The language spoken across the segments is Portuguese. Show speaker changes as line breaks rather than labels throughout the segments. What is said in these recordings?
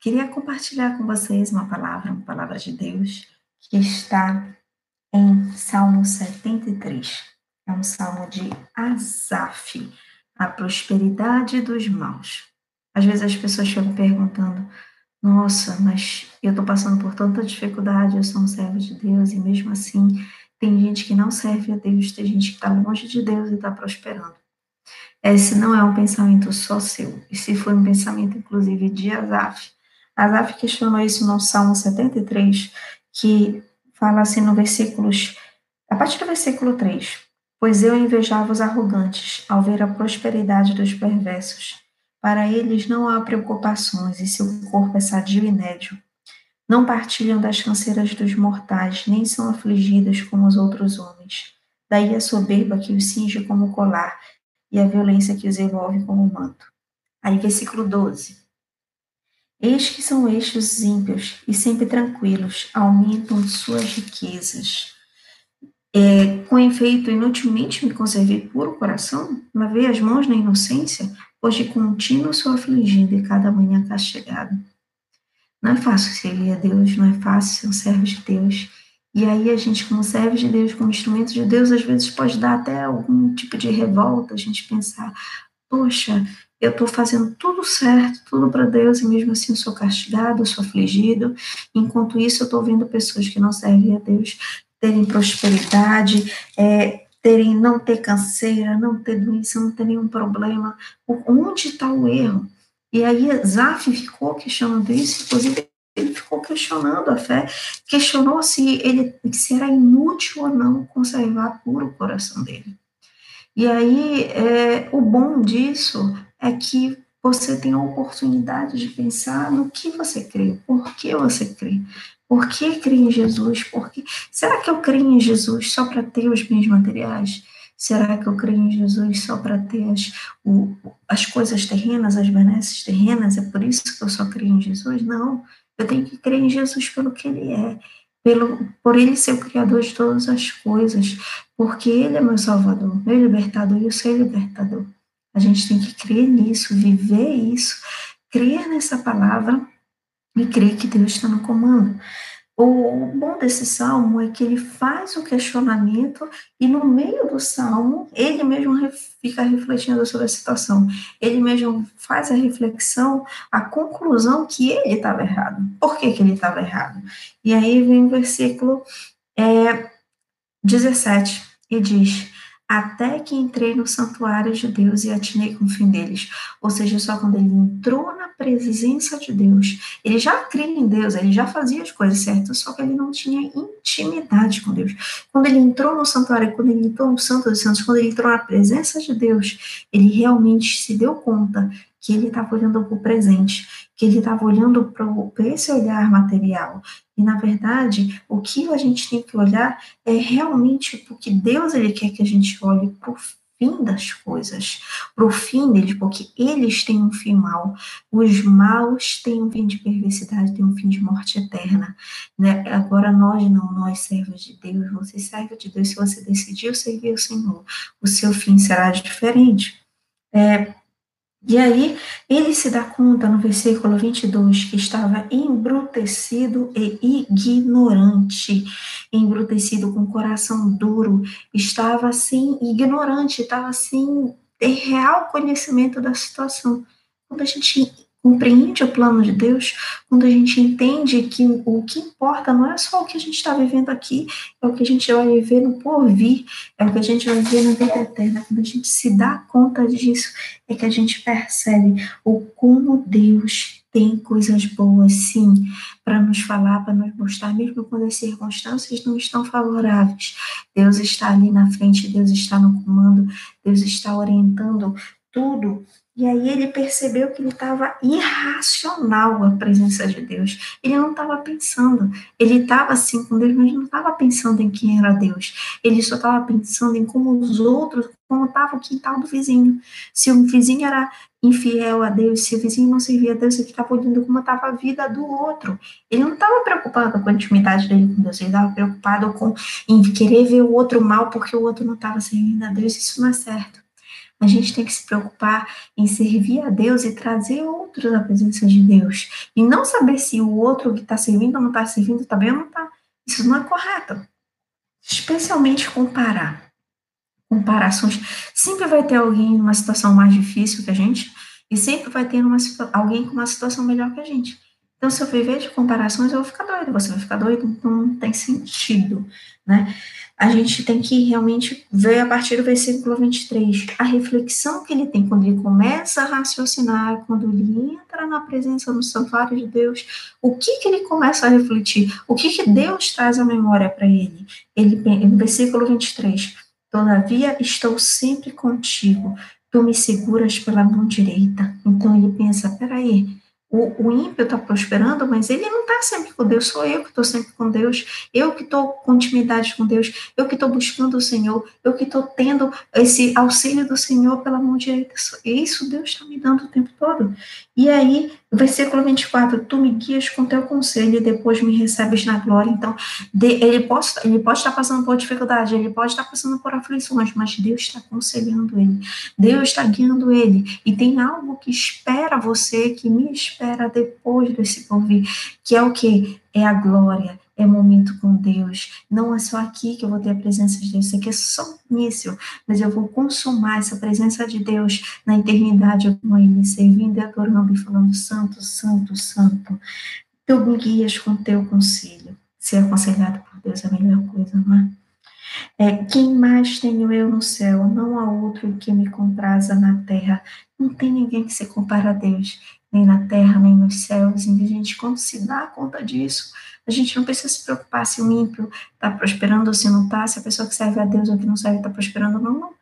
queria compartilhar com vocês uma palavra, uma palavra de Deus, que está em Salmo 73. É um salmo de Asaf, a prosperidade dos maus. Às vezes as pessoas ficam perguntando: nossa, mas eu estou passando por tanta dificuldade, eu sou um servo de Deus, e mesmo assim tem gente que não serve a Deus, tem gente que está longe de Deus e está prosperando. Esse não é um pensamento só seu, esse foi um pensamento, inclusive, de Asaf. Asaf questionou isso no Salmo 73, que fala assim no versículos, a partir do versículo 3, Pois eu invejava os arrogantes ao ver a prosperidade dos perversos. Para eles não há preocupações e seu corpo é sadio e nédio. Não partilham das canseiras dos mortais, nem são afligidos como os outros homens. Daí a soberba que os cinge como colar e a violência que os envolve como manto. Aí, versículo 12. Eis que são estes os ímpios, e sempre tranquilos, aumentam suas riquezas. É, com efeito, inutilmente me conservei puro coração, lavei as mãos na inocência, de contínuo sou afligido e cada manhã castigado. Não é fácil servir a Deus, não é fácil ser um servo de Deus. E aí a gente, como servo de Deus, como instrumento de Deus, às vezes pode dar até algum tipo de revolta, a gente pensar, poxa, eu estou fazendo tudo certo, tudo para Deus, e mesmo assim eu sou castigado, eu sou afligido. Enquanto isso, eu estou vendo pessoas que não servem a Deus terem prosperidade, é, terem não ter canseira, não ter doença, não ter nenhum problema. Onde está o erro? E aí Zaf ficou questionando isso, inclusive ele ficou questionando a fé, questionou se ele se era inútil ou não conservar puro o coração dele. E aí é, o bom disso é que você tem a oportunidade de pensar no que você crê, por que você crê. Por que creio em Jesus? Porque será que eu creio em Jesus só para ter os bens materiais? Será que eu creio em Jesus só para ter as, o, as coisas terrenas, as benesses terrenas? É por isso que eu só creio em Jesus? Não. Eu tenho que crer em Jesus pelo que Ele é, pelo, por Ele ser o Criador de todas as coisas, porque Ele é meu Salvador, meu libertador e eu sou libertador. A gente tem que crer nisso, viver isso, crer nessa palavra e crer que Deus está no comando. O bom desse salmo é que ele faz o questionamento e no meio do salmo ele mesmo fica refletindo sobre a situação. Ele mesmo faz a reflexão, a conclusão que ele estava errado. Por que, que ele estava errado? E aí vem o versículo é, 17 e diz: até que entrei no santuário de Deus e atinei com o fim deles. Ou seja, só quando ele entrou na presença de Deus, ele já cria em Deus, ele já fazia as coisas certas, só que ele não tinha intimidade com Deus. Quando ele entrou no santuário, quando ele entrou no Santo dos Santos, quando ele entrou na presença de Deus, ele realmente se deu conta que ele estava olhando para o presente, que ele estava olhando para esse olhar material, e, na verdade, o que a gente tem que olhar é realmente porque Deus ele quer que a gente olhe para o fim das coisas, para o fim deles, porque eles têm um fim mal. Os maus têm um fim de perversidade, têm um fim de morte eterna. Né? Agora, nós não, nós servos de Deus, você serve de Deus, se você decidiu servir o Senhor, o seu fim será diferente. É, e aí ele se dá conta no versículo 22 que estava embrutecido e ignorante, embrutecido com coração duro, estava assim ignorante, estava assim em real conhecimento da situação. Quando a gente compreende o plano de Deus, quando a gente entende que o que importa não é só o que a gente está vivendo aqui, é o que a gente vai viver no porvir, é o que a gente vai viver na vida eterna. Quando a gente se dá conta disso, é que a gente percebe o como Deus tem coisas boas, sim, para nos falar, para nos mostrar, mesmo quando as circunstâncias não estão favoráveis. Deus está ali na frente, Deus está no comando, Deus está orientando tudo e aí ele percebeu que ele estava irracional a presença de Deus. Ele não estava pensando. Ele estava assim com Deus, mas não estava pensando em quem era Deus. Ele só estava pensando em como os outros, como estava o quintal do vizinho. Se o vizinho era infiel a Deus, se o vizinho não servia a Deus, ele estava olhando como estava a vida do outro. Ele não estava preocupado com a intimidade dele com Deus, ele estava preocupado com em querer ver o outro mal porque o outro não estava servindo a Deus. Isso não é certo. A gente tem que se preocupar em servir a Deus e trazer outros à presença de Deus. E não saber se o outro que está servindo ou não está servindo está bem ou não está. Isso não é correto. Especialmente comparar. Comparações. Sempre vai ter alguém numa situação mais difícil que a gente, e sempre vai ter uma, alguém com uma situação melhor que a gente. Então, se eu viver de comparações, eu vou ficar doido, você vai ficar doido, não tem sentido, né? A gente tem que realmente ver a partir do versículo 23 a reflexão que ele tem quando ele começa a raciocinar, quando ele entra na presença do santuário de Deus, o que que ele começa a refletir, o que que Deus traz à memória para ele. Ele, no versículo 23, todavia estou sempre contigo, tu me seguras pela mão direita. Então ele pensa, peraí, o, o ímpio está prosperando, mas ele não está sempre com Deus, sou eu que estou sempre com Deus, eu que estou com intimidade com Deus, eu que estou buscando o Senhor, eu que estou tendo esse auxílio do Senhor pela mão direita. Isso Deus está me dando o tempo todo. E aí, versículo 24, tu me guias com teu conselho e depois me recebes na glória. Então, ele, pode, ele pode estar passando por dificuldade, ele pode estar passando por aflições, mas Deus está aconselhando ele, Deus está guiando ele. E tem algo que espera você, que me espera depois desse porvir, que é o que? É a glória, é momento com Deus. Não é só aqui que eu vou ter a presença de Deus, isso aqui é só o início, mas eu vou consumar essa presença de Deus na eternidade com Ele, servindo e adorando e falando: Santo, Santo, Santo. Tu me guias com teu conselho. Ser aconselhado por Deus é a melhor coisa, não é? É, quem mais tenho eu no céu? Não há outro que me compraza na terra. Não tem ninguém que se compara a Deus, nem na terra, nem nos céus. E a gente, quando se dá conta disso, a gente não precisa se preocupar se o ímpio está prosperando ou se não está, se a pessoa que serve a Deus ou que não serve está prosperando ou não, não.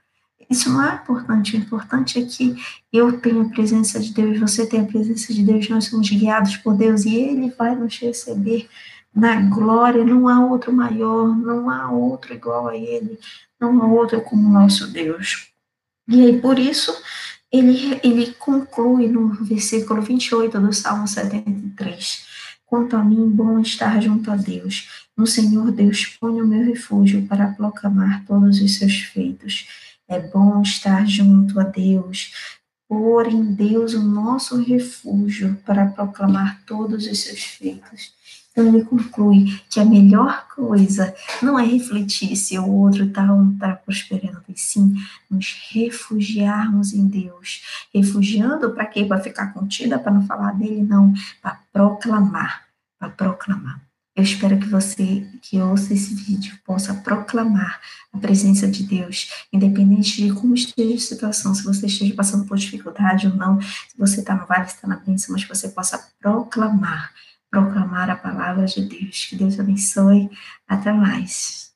Isso não é importante. O importante é que eu tenho a presença de Deus, você tem a presença de Deus, nós somos guiados por Deus e Ele vai nos receber na glória. Não há outro maior, não há outro igual a Ele, não há outro como nosso Deus. E aí, por isso, ele, ele conclui no versículo 28 do Salmo 73. Quanto a mim, bom estar junto a Deus. No Senhor Deus ponho o meu refúgio para proclamar todos os seus feitos. É bom estar junto a Deus, pôr em Deus o nosso refúgio para proclamar todos os seus feitos. Então ele conclui que a melhor coisa não é refletir se o outro está ou não está prosperando, e sim nos refugiarmos em Deus. Refugiando para quê? Para ficar contida, para não falar dele? Não, para proclamar, para proclamar. Eu espero que você que ouça esse vídeo possa proclamar a presença de Deus, independente de como esteja a situação, se você esteja passando por dificuldade ou não, se você está no vale, está na bênção, mas que você possa proclamar proclamar a palavra de Deus. Que Deus abençoe. Até mais.